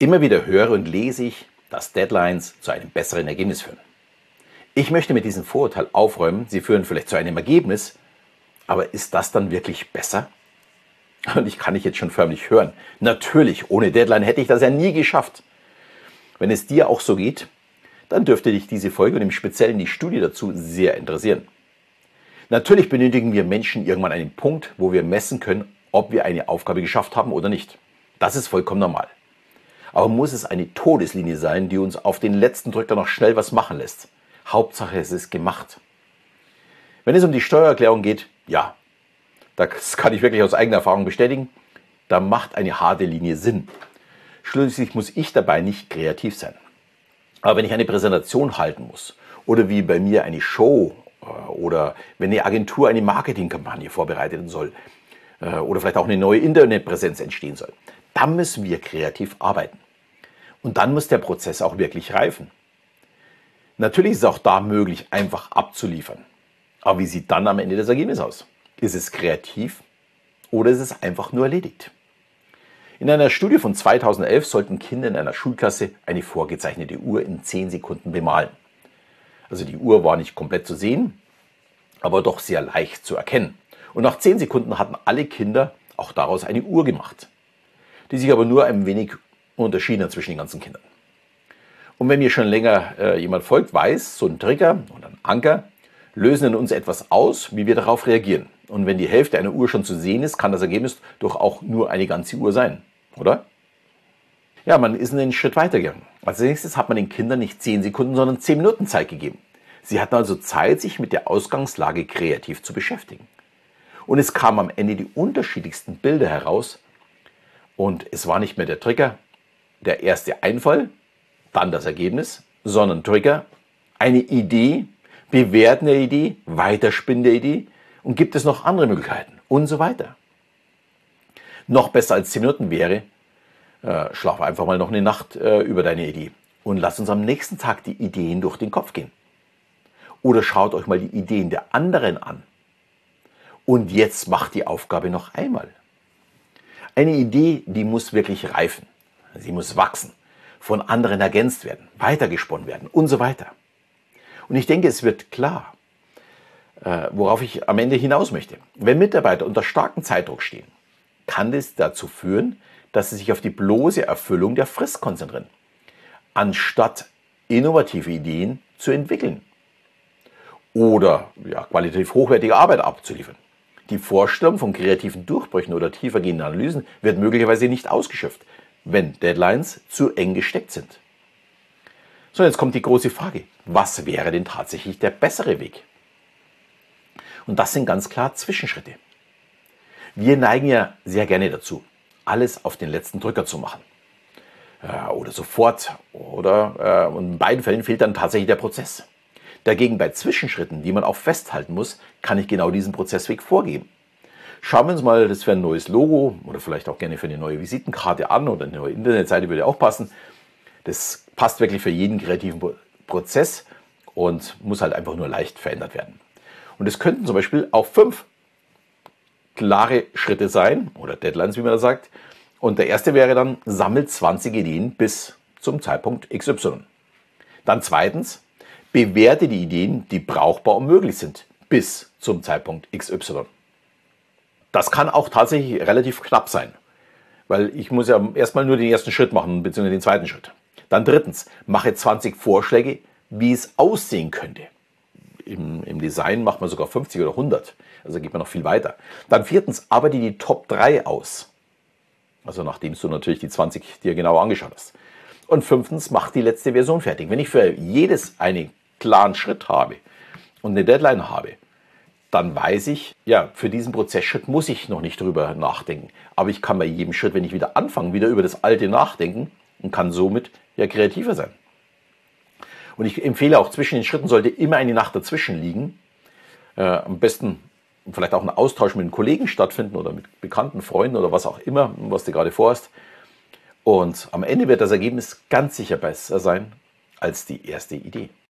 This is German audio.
Immer wieder höre und lese ich, dass Deadlines zu einem besseren Ergebnis führen. Ich möchte mit diesem Vorurteil aufräumen, sie führen vielleicht zu einem Ergebnis, aber ist das dann wirklich besser? Und ich kann dich jetzt schon förmlich hören. Natürlich, ohne Deadline hätte ich das ja nie geschafft. Wenn es dir auch so geht, dann dürfte dich diese Folge und im Speziellen die Studie dazu sehr interessieren. Natürlich benötigen wir Menschen irgendwann einen Punkt, wo wir messen können, ob wir eine Aufgabe geschafft haben oder nicht. Das ist vollkommen normal. Aber muss es eine Todeslinie sein, die uns auf den letzten Drücker noch schnell was machen lässt? Hauptsache, es ist gemacht. Wenn es um die Steuererklärung geht, ja, das kann ich wirklich aus eigener Erfahrung bestätigen, da macht eine harte Linie Sinn. Schließlich muss ich dabei nicht kreativ sein. Aber wenn ich eine Präsentation halten muss oder wie bei mir eine Show äh, oder wenn eine Agentur eine Marketingkampagne vorbereiten soll äh, oder vielleicht auch eine neue Internetpräsenz entstehen soll, dann müssen wir kreativ arbeiten. Und dann muss der Prozess auch wirklich reifen. Natürlich ist es auch da möglich, einfach abzuliefern. Aber wie sieht dann am Ende das Ergebnis aus? Ist es kreativ oder ist es einfach nur erledigt? In einer Studie von 2011 sollten Kinder in einer Schulklasse eine vorgezeichnete Uhr in 10 Sekunden bemalen. Also die Uhr war nicht komplett zu sehen, aber doch sehr leicht zu erkennen. Und nach 10 Sekunden hatten alle Kinder auch daraus eine Uhr gemacht, die sich aber nur ein wenig unterschieden zwischen den ganzen Kindern. Und wenn mir schon länger äh, jemand folgt, weiß, so ein Trigger und ein Anker lösen in uns etwas aus, wie wir darauf reagieren. Und wenn die Hälfte einer Uhr schon zu sehen ist, kann das Ergebnis doch auch nur eine ganze Uhr sein, oder? Ja, man ist einen Schritt weitergegangen. Als nächstes hat man den Kindern nicht 10 Sekunden, sondern 10 Minuten Zeit gegeben. Sie hatten also Zeit, sich mit der Ausgangslage kreativ zu beschäftigen. Und es kamen am Ende die unterschiedlichsten Bilder heraus. Und es war nicht mehr der Trigger, der erste Einfall, dann das Ergebnis, sondern Trigger, eine Idee, bewerten der Idee, weiterspinnen der Idee und gibt es noch andere Möglichkeiten und so weiter. Noch besser als 10 Minuten wäre, äh, schlaf einfach mal noch eine Nacht äh, über deine Idee und lass uns am nächsten Tag die Ideen durch den Kopf gehen. Oder schaut euch mal die Ideen der anderen an. Und jetzt macht die Aufgabe noch einmal. Eine Idee, die muss wirklich reifen. Sie muss wachsen von anderen ergänzt werden, weitergesponnen werden und so weiter. Und ich denke, es wird klar, äh, worauf ich am Ende hinaus möchte. Wenn Mitarbeiter unter starkem Zeitdruck stehen, kann das dazu führen, dass sie sich auf die bloße Erfüllung der Frist konzentrieren, anstatt innovative Ideen zu entwickeln oder ja, qualitativ hochwertige Arbeit abzuliefern. Die Vorstellung von kreativen Durchbrüchen oder tiefergehenden Analysen wird möglicherweise nicht ausgeschöpft, wenn Deadlines zu eng gesteckt sind. So, jetzt kommt die große Frage, was wäre denn tatsächlich der bessere Weg? Und das sind ganz klar Zwischenschritte. Wir neigen ja sehr gerne dazu, alles auf den letzten Drücker zu machen. Äh, oder sofort. Oder äh, in beiden Fällen fehlt dann tatsächlich der Prozess. Dagegen bei Zwischenschritten, die man auch festhalten muss, kann ich genau diesen Prozessweg vorgeben. Schauen wir uns mal das für ein neues Logo oder vielleicht auch gerne für eine neue Visitenkarte an oder eine neue Internetseite würde auch passen. Das passt wirklich für jeden kreativen Prozess und muss halt einfach nur leicht verändert werden. Und es könnten zum Beispiel auch fünf klare Schritte sein oder Deadlines, wie man da sagt. Und der erste wäre dann, sammelt 20 Ideen bis zum Zeitpunkt XY. Dann zweitens, bewerte die Ideen, die brauchbar und möglich sind, bis zum Zeitpunkt XY. Das kann auch tatsächlich relativ knapp sein, weil ich muss ja erstmal nur den ersten Schritt machen, beziehungsweise den zweiten Schritt. Dann drittens, mache 20 Vorschläge, wie es aussehen könnte. Im, Im, Design macht man sogar 50 oder 100, also geht man noch viel weiter. Dann viertens, arbeite die Top 3 aus. Also nachdem du natürlich die 20 dir genau angeschaut hast. Und fünftens, mach die letzte Version fertig. Wenn ich für jedes einen klaren Schritt habe und eine Deadline habe, dann weiß ich, ja, für diesen Prozessschritt muss ich noch nicht drüber nachdenken. Aber ich kann bei jedem Schritt, wenn ich wieder anfange, wieder über das Alte nachdenken und kann somit ja kreativer sein. Und ich empfehle auch, zwischen den Schritten sollte immer eine Nacht dazwischen liegen. Äh, am besten vielleicht auch ein Austausch mit einem Kollegen stattfinden oder mit bekannten Freunden oder was auch immer, was du gerade vorhast. Und am Ende wird das Ergebnis ganz sicher besser sein als die erste Idee.